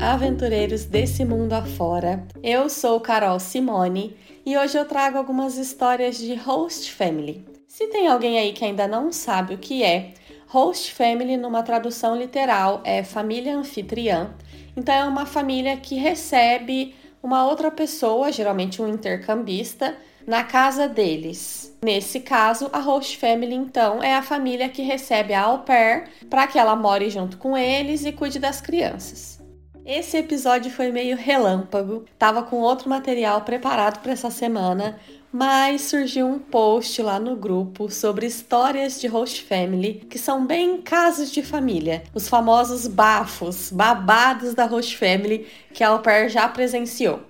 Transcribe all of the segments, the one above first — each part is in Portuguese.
aventureiros desse mundo afora. Eu sou Carol Simone e hoje eu trago algumas histórias de Host Family. Se tem alguém aí que ainda não sabe o que é, Host Family, numa tradução literal, é família anfitriã. Então, é uma família que recebe uma outra pessoa, geralmente um intercambista, na casa deles. Nesse caso, a host family então é a família que recebe a au pair para que ela more junto com eles e cuide das crianças. Esse episódio foi meio relâmpago, tava com outro material preparado para essa semana, mas surgiu um post lá no grupo sobre histórias de host family que são bem casos de família, os famosos bafos, babados da host family que a au pair já presenciou.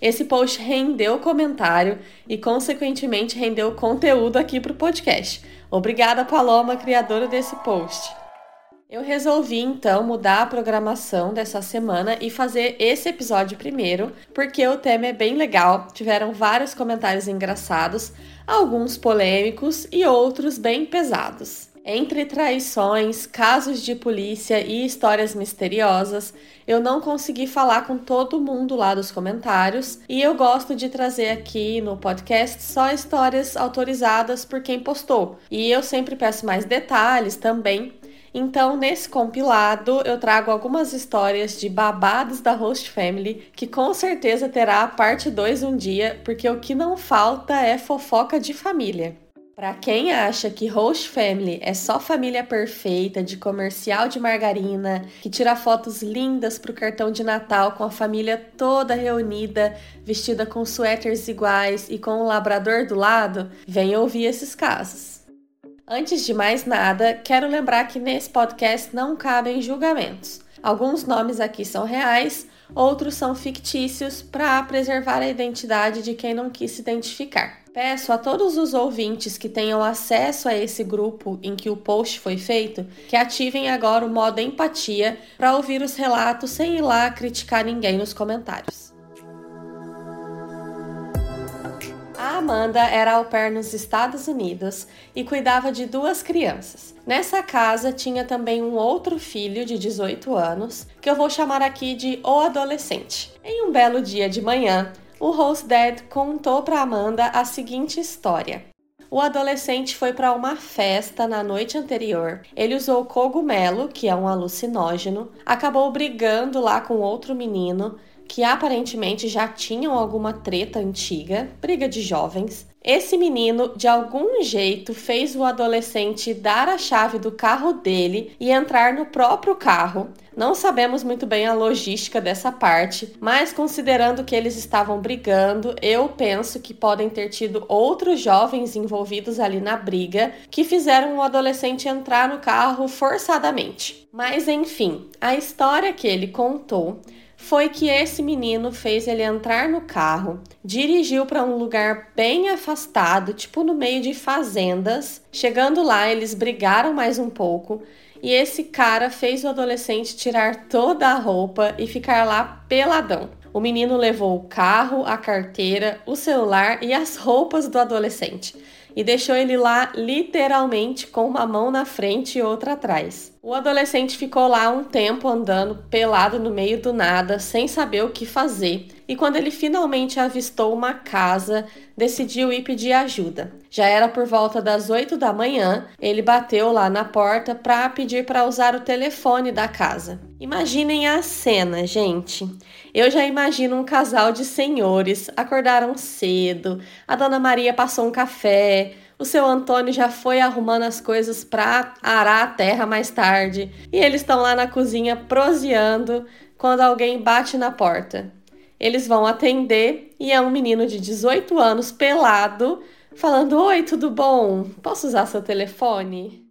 Esse post rendeu comentário e, consequentemente, rendeu conteúdo aqui para o podcast. Obrigada, Paloma, criadora desse post. Eu resolvi então mudar a programação dessa semana e fazer esse episódio primeiro, porque o tema é bem legal. Tiveram vários comentários engraçados, alguns polêmicos e outros bem pesados. Entre traições, casos de polícia e histórias misteriosas, eu não consegui falar com todo mundo lá dos comentários e eu gosto de trazer aqui no podcast só histórias autorizadas por quem postou. E eu sempre peço mais detalhes também então, nesse compilado, eu trago algumas histórias de babados da Host Family, que com certeza terá a parte 2 um dia, porque o que não falta é fofoca de família. Para quem acha que Host Family é só família perfeita de comercial de margarina, que tira fotos lindas pro cartão de Natal com a família toda reunida, vestida com suéteres iguais e com um labrador do lado, vem ouvir esses casos. Antes de mais nada, quero lembrar que nesse podcast não cabem julgamentos. Alguns nomes aqui são reais, outros são fictícios para preservar a identidade de quem não quis se identificar. Peço a todos os ouvintes que tenham acesso a esse grupo em que o post foi feito que ativem agora o modo empatia para ouvir os relatos sem ir lá criticar ninguém nos comentários. A Amanda era au pair nos Estados Unidos e cuidava de duas crianças. Nessa casa tinha também um outro filho de 18 anos, que eu vou chamar aqui de o adolescente. Em um belo dia de manhã, o host dad contou para Amanda a seguinte história. O adolescente foi para uma festa na noite anterior. Ele usou cogumelo, que é um alucinógeno, acabou brigando lá com outro menino que aparentemente já tinham alguma treta antiga, briga de jovens. Esse menino, de algum jeito, fez o adolescente dar a chave do carro dele e entrar no próprio carro. Não sabemos muito bem a logística dessa parte, mas considerando que eles estavam brigando, eu penso que podem ter tido outros jovens envolvidos ali na briga que fizeram o adolescente entrar no carro forçadamente. Mas enfim, a história que ele contou foi que esse menino fez ele entrar no carro, dirigiu para um lugar bem afastado, tipo no meio de fazendas. Chegando lá, eles brigaram mais um pouco e esse cara fez o adolescente tirar toda a roupa e ficar lá peladão. O menino levou o carro, a carteira, o celular e as roupas do adolescente e deixou ele lá literalmente com uma mão na frente e outra atrás. O adolescente ficou lá um tempo andando pelado no meio do nada, sem saber o que fazer, e quando ele finalmente avistou uma casa, decidiu ir pedir ajuda. Já era por volta das 8 da manhã, ele bateu lá na porta para pedir para usar o telefone da casa. Imaginem a cena, gente. Eu já imagino um casal de senhores acordaram cedo, a dona Maria passou um café, o seu Antônio já foi arrumando as coisas para arar a terra mais tarde, e eles estão lá na cozinha proseando quando alguém bate na porta. Eles vão atender e é um menino de 18 anos pelado falando: Oi, tudo bom? Posso usar seu telefone?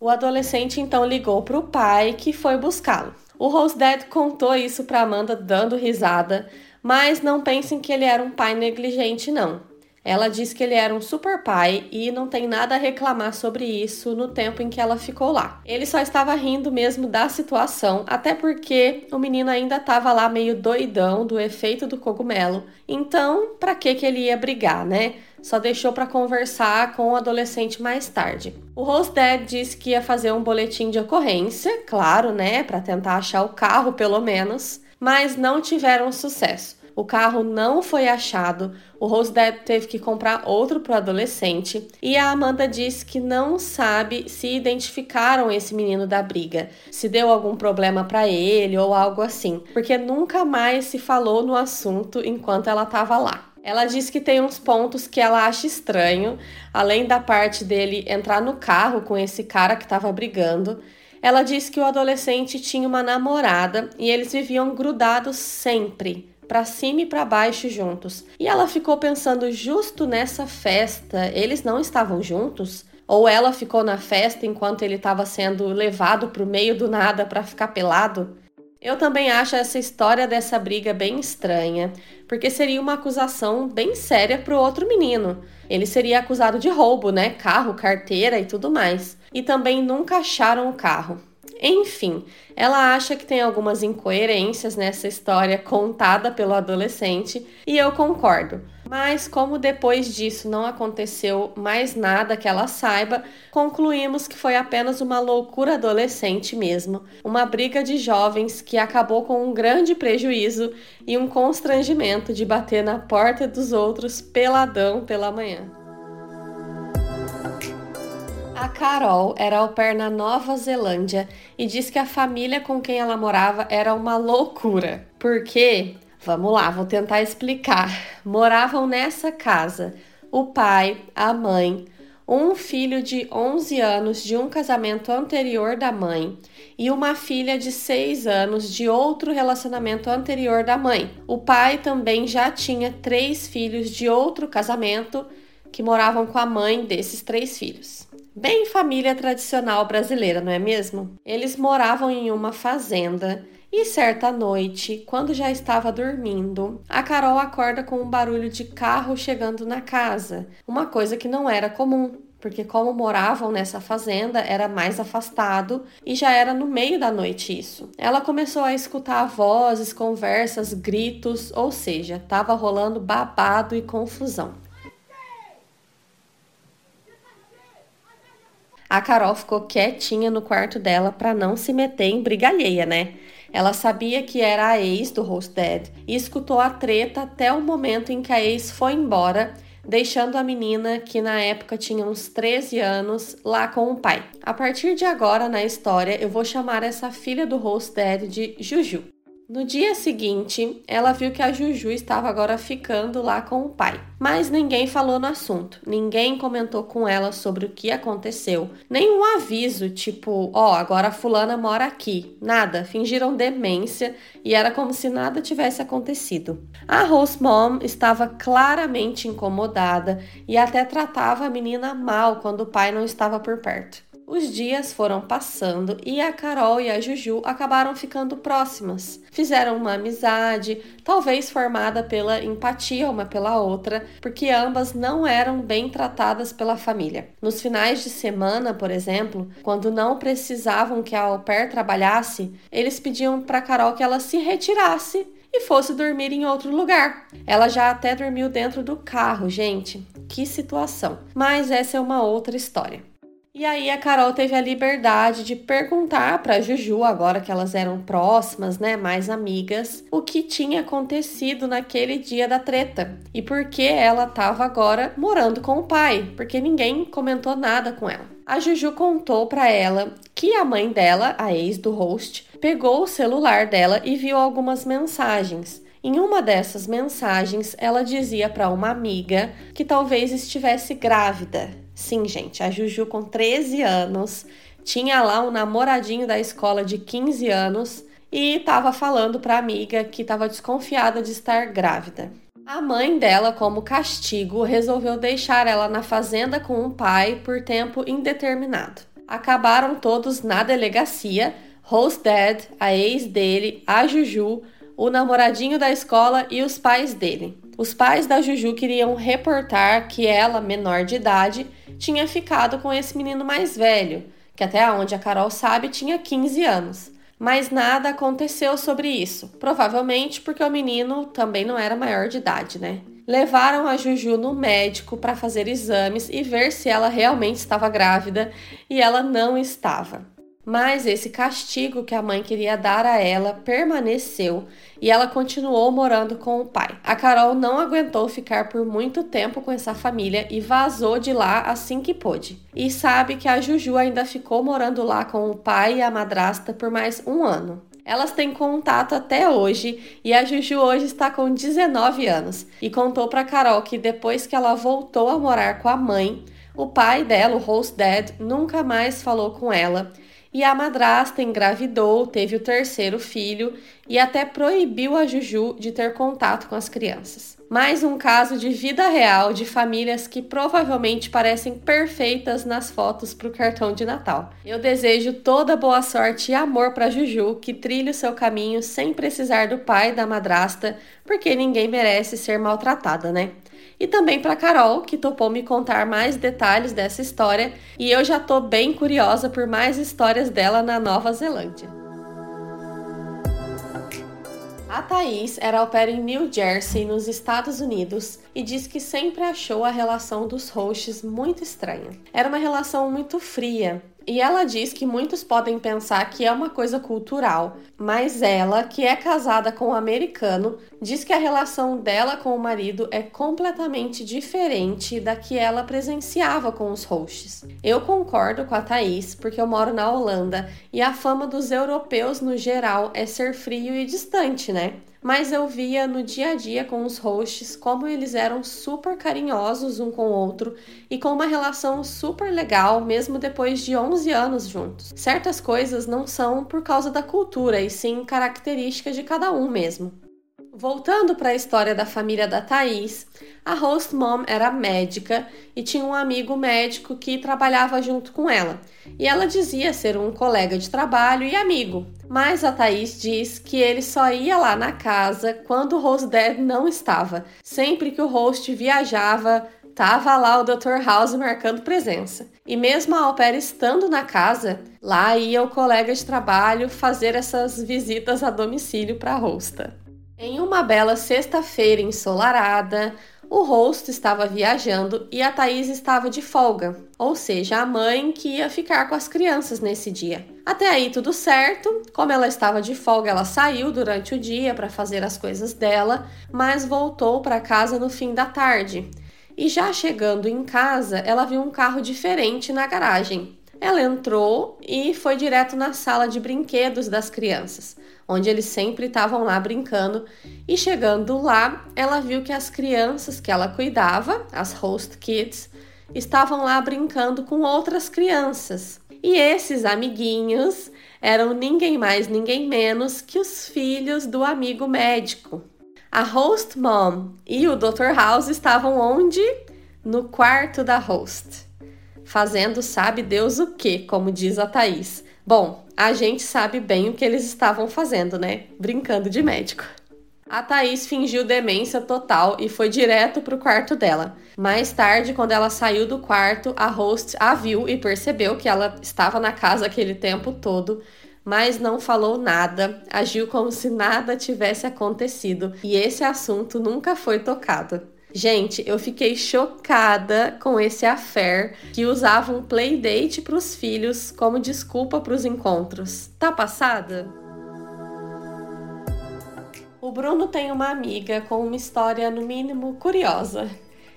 O adolescente então ligou para o pai que foi buscá-lo. O Rose Dad contou isso para Amanda dando risada, mas não pensem que ele era um pai negligente, não. Ela diz que ele era um super pai e não tem nada a reclamar sobre isso no tempo em que ela ficou lá. Ele só estava rindo mesmo da situação, até porque o menino ainda estava lá meio doidão do efeito do cogumelo. Então, para que que ele ia brigar, né? Só deixou para conversar com o adolescente mais tarde. O Rosted disse que ia fazer um boletim de ocorrência, claro, né, para tentar achar o carro pelo menos, mas não tiveram sucesso. O carro não foi achado, o Rosted teve que comprar outro para o adolescente. E a Amanda disse que não sabe se identificaram esse menino da briga, se deu algum problema para ele ou algo assim, porque nunca mais se falou no assunto enquanto ela estava lá. Ela diz que tem uns pontos que ela acha estranho, além da parte dele entrar no carro com esse cara que estava brigando. Ela diz que o adolescente tinha uma namorada e eles viviam grudados sempre para cima e para baixo juntos. E ela ficou pensando justo nessa festa, eles não estavam juntos? Ou ela ficou na festa enquanto ele estava sendo levado para o meio do nada para ficar pelado? Eu também acho essa história dessa briga bem estranha, porque seria uma acusação bem séria para o outro menino. Ele seria acusado de roubo, né? Carro, carteira e tudo mais. E também nunca acharam o carro. Enfim, ela acha que tem algumas incoerências nessa história contada pelo adolescente e eu concordo. Mas, como depois disso não aconteceu mais nada que ela saiba, concluímos que foi apenas uma loucura adolescente mesmo, uma briga de jovens que acabou com um grande prejuízo e um constrangimento de bater na porta dos outros peladão pela manhã. A Carol era au pair na Nova Zelândia e diz que a família com quem ela morava era uma loucura. Porque, vamos lá, vou tentar explicar. Moravam nessa casa o pai, a mãe, um filho de 11 anos de um casamento anterior da mãe e uma filha de 6 anos de outro relacionamento anterior da mãe. O pai também já tinha três filhos de outro casamento que moravam com a mãe desses três filhos. Bem família tradicional brasileira, não é mesmo? Eles moravam em uma fazenda e certa noite, quando já estava dormindo, a Carol acorda com um barulho de carro chegando na casa, uma coisa que não era comum, porque como moravam nessa fazenda era mais afastado e já era no meio da noite isso. Ela começou a escutar vozes, conversas, gritos, ou seja, estava rolando babado e confusão. A Carol ficou quietinha no quarto dela para não se meter em briga alheia, né? Ela sabia que era a ex do Hosted e escutou a treta até o momento em que a ex foi embora, deixando a menina, que na época tinha uns 13 anos, lá com o pai. A partir de agora na história, eu vou chamar essa filha do Hosted de Juju. No dia seguinte, ela viu que a Juju estava agora ficando lá com o pai. Mas ninguém falou no assunto, ninguém comentou com ela sobre o que aconteceu, nenhum aviso, tipo, ó, oh, agora a fulana mora aqui. Nada, fingiram demência e era como se nada tivesse acontecido. A Rose Mom estava claramente incomodada e até tratava a menina mal quando o pai não estava por perto. Os dias foram passando e a Carol e a Juju acabaram ficando próximas. Fizeram uma amizade, talvez formada pela empatia uma pela outra, porque ambas não eram bem tratadas pela família. Nos finais de semana, por exemplo, quando não precisavam que a au pair trabalhasse, eles pediam para Carol que ela se retirasse e fosse dormir em outro lugar. Ela já até dormiu dentro do carro, gente. Que situação. Mas essa é uma outra história. E aí a Carol teve a liberdade de perguntar para Juju, agora que elas eram próximas, né, mais amigas, o que tinha acontecido naquele dia da treta e por que ela estava agora morando com o pai, porque ninguém comentou nada com ela. A Juju contou para ela que a mãe dela, a ex do host, pegou o celular dela e viu algumas mensagens. Em uma dessas mensagens, ela dizia para uma amiga que talvez estivesse grávida Sim, gente, a Juju com 13 anos tinha lá um namoradinho da escola de 15 anos e estava falando para a amiga que estava desconfiada de estar grávida. A mãe dela, como castigo, resolveu deixar ela na fazenda com o pai por tempo indeterminado. Acabaram todos na delegacia, Rose Dad, a ex dele, a Juju, o namoradinho da escola e os pais dele. Os pais da Juju queriam reportar que ela, menor de idade, tinha ficado com esse menino mais velho, que até onde a Carol sabe tinha 15 anos. Mas nada aconteceu sobre isso, provavelmente porque o menino também não era maior de idade, né? Levaram a Juju no médico para fazer exames e ver se ela realmente estava grávida e ela não estava. Mas esse castigo que a mãe queria dar a ela permaneceu e ela continuou morando com o pai. A Carol não aguentou ficar por muito tempo com essa família e vazou de lá assim que pôde. E sabe que a Juju ainda ficou morando lá com o pai e a madrasta por mais um ano. Elas têm contato até hoje e a Juju hoje está com 19 anos e contou para Carol que depois que ela voltou a morar com a mãe, o pai dela, o host dad, nunca mais falou com ela e a madrasta engravidou, teve o terceiro filho e até proibiu a Juju de ter contato com as crianças. Mais um caso de vida real de famílias que provavelmente parecem perfeitas nas fotos para o cartão de Natal. Eu desejo toda boa sorte e amor para Juju, que trilhe o seu caminho sem precisar do pai da madrasta, porque ninguém merece ser maltratada, né? E também para Carol, que topou me contar mais detalhes dessa história, e eu já tô bem curiosa por mais histórias dela na Nova Zelândia. A Thaís era pair em New Jersey, nos Estados Unidos, e diz que sempre achou a relação dos hosts muito estranha. Era uma relação muito fria, e ela diz que muitos podem pensar que é uma coisa cultural, mas ela, que é casada com um americano, diz que a relação dela com o marido é completamente diferente da que ela presenciava com os hosts. Eu concordo com a Thaís, porque eu moro na Holanda e a fama dos europeus no geral é ser frio e distante, né? Mas eu via no dia a dia com os hosts como eles eram super carinhosos um com o outro e com uma relação super legal, mesmo depois de 11 anos juntos. Certas coisas não são por causa da cultura, e sim características de cada um mesmo. Voltando para a história da família da Thaís, a host mom era médica e tinha um amigo médico que trabalhava junto com ela. E ela dizia ser um colega de trabalho e amigo. Mas a Thaís diz que ele só ia lá na casa quando o host dad não estava. Sempre que o host viajava, tava lá o Dr. House marcando presença. E mesmo a pair estando na casa, lá ia o colega de trabalho fazer essas visitas a domicílio para a hosta. Em uma bela sexta-feira ensolarada, o host estava viajando e a Thaís estava de folga, ou seja, a mãe que ia ficar com as crianças nesse dia. Até aí tudo certo, como ela estava de folga, ela saiu durante o dia para fazer as coisas dela, mas voltou para casa no fim da tarde. E já chegando em casa, ela viu um carro diferente na garagem. Ela entrou e foi direto na sala de brinquedos das crianças onde eles sempre estavam lá brincando. E chegando lá, ela viu que as crianças que ela cuidava, as host kids, estavam lá brincando com outras crianças. E esses amiguinhos eram ninguém mais, ninguém menos que os filhos do amigo médico. A host mom e o Dr. House estavam onde? No quarto da host. Fazendo sabe Deus o que, como diz a Thaís. Bom, a gente sabe bem o que eles estavam fazendo, né? Brincando de médico. A Thaís fingiu demência total e foi direto pro quarto dela. Mais tarde, quando ela saiu do quarto, a host a viu e percebeu que ela estava na casa aquele tempo todo, mas não falou nada, agiu como se nada tivesse acontecido e esse assunto nunca foi tocado. Gente, eu fiquei chocada com esse affair que usava um playdate para os filhos como desculpa para os encontros. Tá passada? O Bruno tem uma amiga com uma história, no mínimo, curiosa.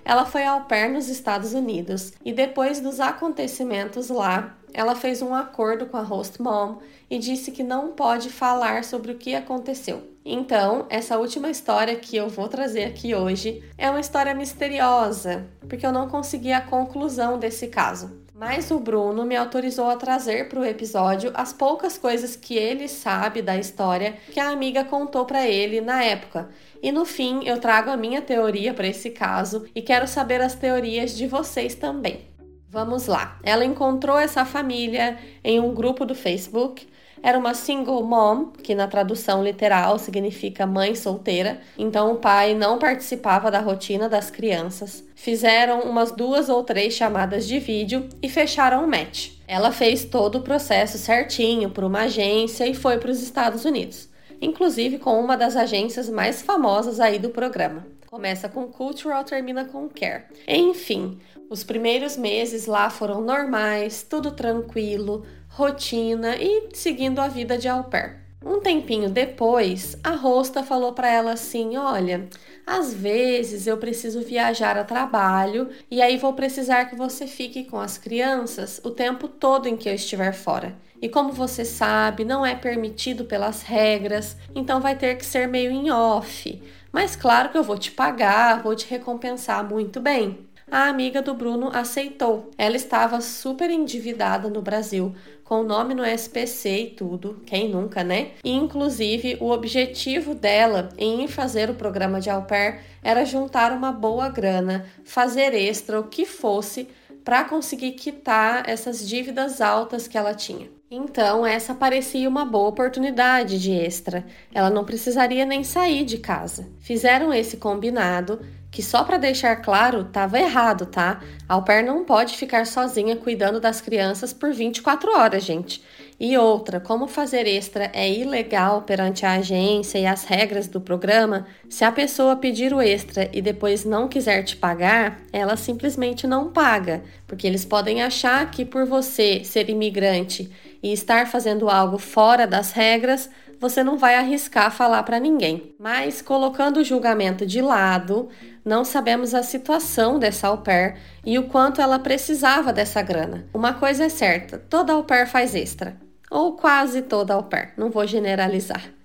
Ela foi ao pair nos Estados Unidos e depois dos acontecimentos lá, ela fez um acordo com a host mom e disse que não pode falar sobre o que aconteceu. Então, essa última história que eu vou trazer aqui hoje é uma história misteriosa, porque eu não consegui a conclusão desse caso. Mas o Bruno me autorizou a trazer para o episódio as poucas coisas que ele sabe da história que a amiga contou para ele na época. E no fim, eu trago a minha teoria para esse caso e quero saber as teorias de vocês também. Vamos lá. Ela encontrou essa família em um grupo do Facebook era uma single mom, que na tradução literal significa mãe solteira, então o pai não participava da rotina das crianças. Fizeram umas duas ou três chamadas de vídeo e fecharam o match. Ela fez todo o processo certinho por uma agência e foi para os Estados Unidos, inclusive com uma das agências mais famosas aí do programa. Começa com Cultural, termina com Care. Enfim, os primeiros meses lá foram normais, tudo tranquilo, rotina e seguindo a vida de au pair. Um tempinho depois, a Rosta falou para ela assim: Olha, às vezes eu preciso viajar a trabalho e aí vou precisar que você fique com as crianças o tempo todo em que eu estiver fora. E como você sabe, não é permitido pelas regras, então vai ter que ser meio em off. Mas claro que eu vou te pagar, vou te recompensar muito bem. A amiga do Bruno aceitou. Ela estava super endividada no Brasil, com o nome no SPC e tudo, quem nunca, né? E, inclusive, o objetivo dela em fazer o programa de au pair era juntar uma boa grana, fazer extra, o que fosse, para conseguir quitar essas dívidas altas que ela tinha. Então, essa parecia uma boa oportunidade de extra. Ela não precisaria nem sair de casa. Fizeram esse combinado, que só para deixar claro, estava errado, tá? A au pair não pode ficar sozinha cuidando das crianças por 24 horas, gente. E outra, como fazer extra é ilegal perante a agência e as regras do programa, se a pessoa pedir o extra e depois não quiser te pagar, ela simplesmente não paga, porque eles podem achar que por você ser imigrante e estar fazendo algo fora das regras, você não vai arriscar falar para ninguém. Mas colocando o julgamento de lado, não sabemos a situação dessa au pair e o quanto ela precisava dessa grana. Uma coisa é certa, toda au pair faz extra ou quase toda au pair, não vou generalizar.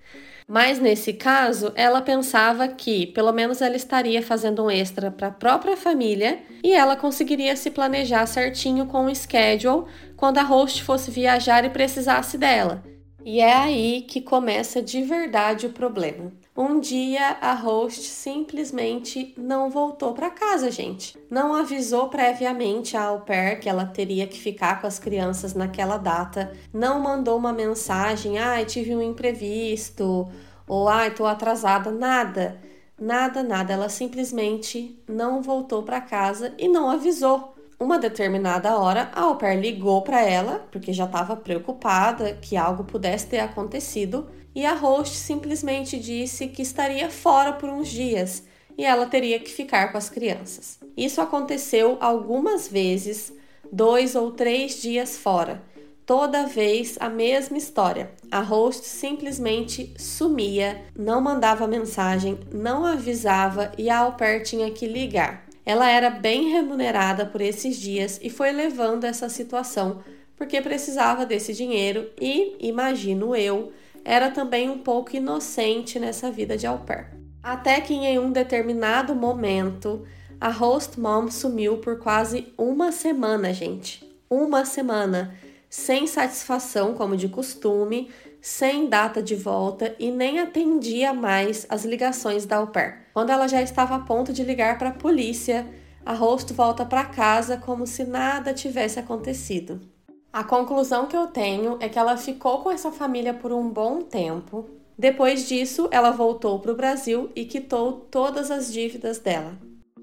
Mas nesse caso, ela pensava que pelo menos ela estaria fazendo um extra para a própria família e ela conseguiria se planejar certinho com o schedule quando a host fosse viajar e precisasse dela. E é aí que começa de verdade o problema. Um dia a host simplesmente não voltou para casa, gente. Não avisou previamente a au pair que ela teria que ficar com as crianças naquela data. Não mandou uma mensagem: "Ai, ah, tive um imprevisto" ou "Ai, ah, tô atrasada", nada. Nada, nada. Ela simplesmente não voltou para casa e não avisou. Uma determinada hora, a au pair ligou para ela, porque já estava preocupada que algo pudesse ter acontecido e a host simplesmente disse que estaria fora por uns dias e ela teria que ficar com as crianças. Isso aconteceu algumas vezes, dois ou três dias fora. Toda vez a mesma história. A host simplesmente sumia, não mandava mensagem, não avisava e a au pair tinha que ligar. Ela era bem remunerada por esses dias e foi levando essa situação porque precisava desse dinheiro e, imagino eu, era também um pouco inocente nessa vida de au pair. Até que em um determinado momento, a host mom sumiu por quase uma semana, gente. Uma semana, sem satisfação, como de costume, sem data de volta e nem atendia mais as ligações da au pair. Quando ela já estava a ponto de ligar para a polícia, a host volta para casa como se nada tivesse acontecido. A conclusão que eu tenho é que ela ficou com essa família por um bom tempo. Depois disso, ela voltou para o Brasil e quitou todas as dívidas dela.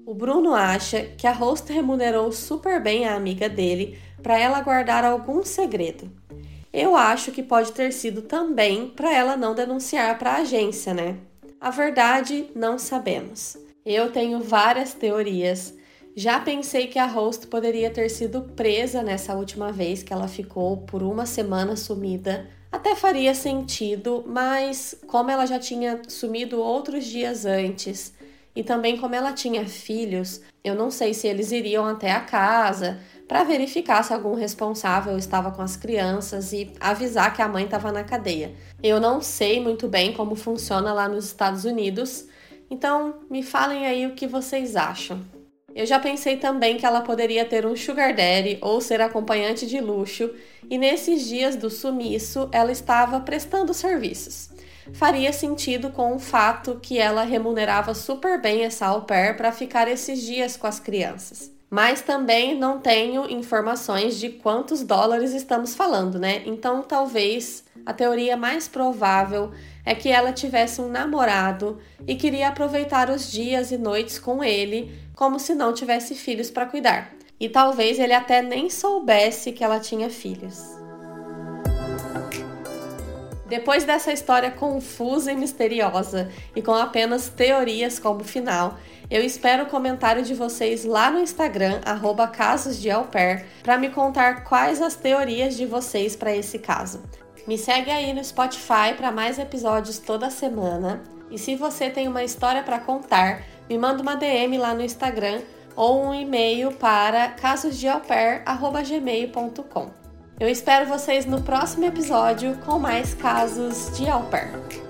O Bruno acha que a host remunerou super bem a amiga dele para ela guardar algum segredo. Eu acho que pode ter sido também para ela não denunciar para a agência, né? A verdade, não sabemos. Eu tenho várias teorias, já pensei que a host poderia ter sido presa nessa última vez que ela ficou por uma semana sumida. Até faria sentido, mas como ela já tinha sumido outros dias antes e também como ela tinha filhos, eu não sei se eles iriam até a casa para verificar se algum responsável estava com as crianças e avisar que a mãe estava na cadeia. Eu não sei muito bem como funciona lá nos Estados Unidos, então me falem aí o que vocês acham. Eu já pensei também que ela poderia ter um sugar daddy ou ser acompanhante de luxo, e nesses dias do sumiço ela estava prestando serviços. Faria sentido com o fato que ela remunerava super bem essa au pair para ficar esses dias com as crianças. Mas também não tenho informações de quantos dólares estamos falando, né? Então talvez a teoria mais provável é que ela tivesse um namorado e queria aproveitar os dias e noites com ele, como se não tivesse filhos para cuidar. E talvez ele até nem soubesse que ela tinha filhos. Depois dessa história confusa e misteriosa e com apenas teorias como final, eu espero o comentário de vocês lá no Instagram, @casosdealpair, para me contar quais as teorias de vocês para esse caso. Me segue aí no Spotify para mais episódios toda semana. E se você tem uma história para contar, me manda uma DM lá no Instagram ou um e-mail para casosdealpair@gmail.com. Eu espero vocês no próximo episódio com mais casos de au pair.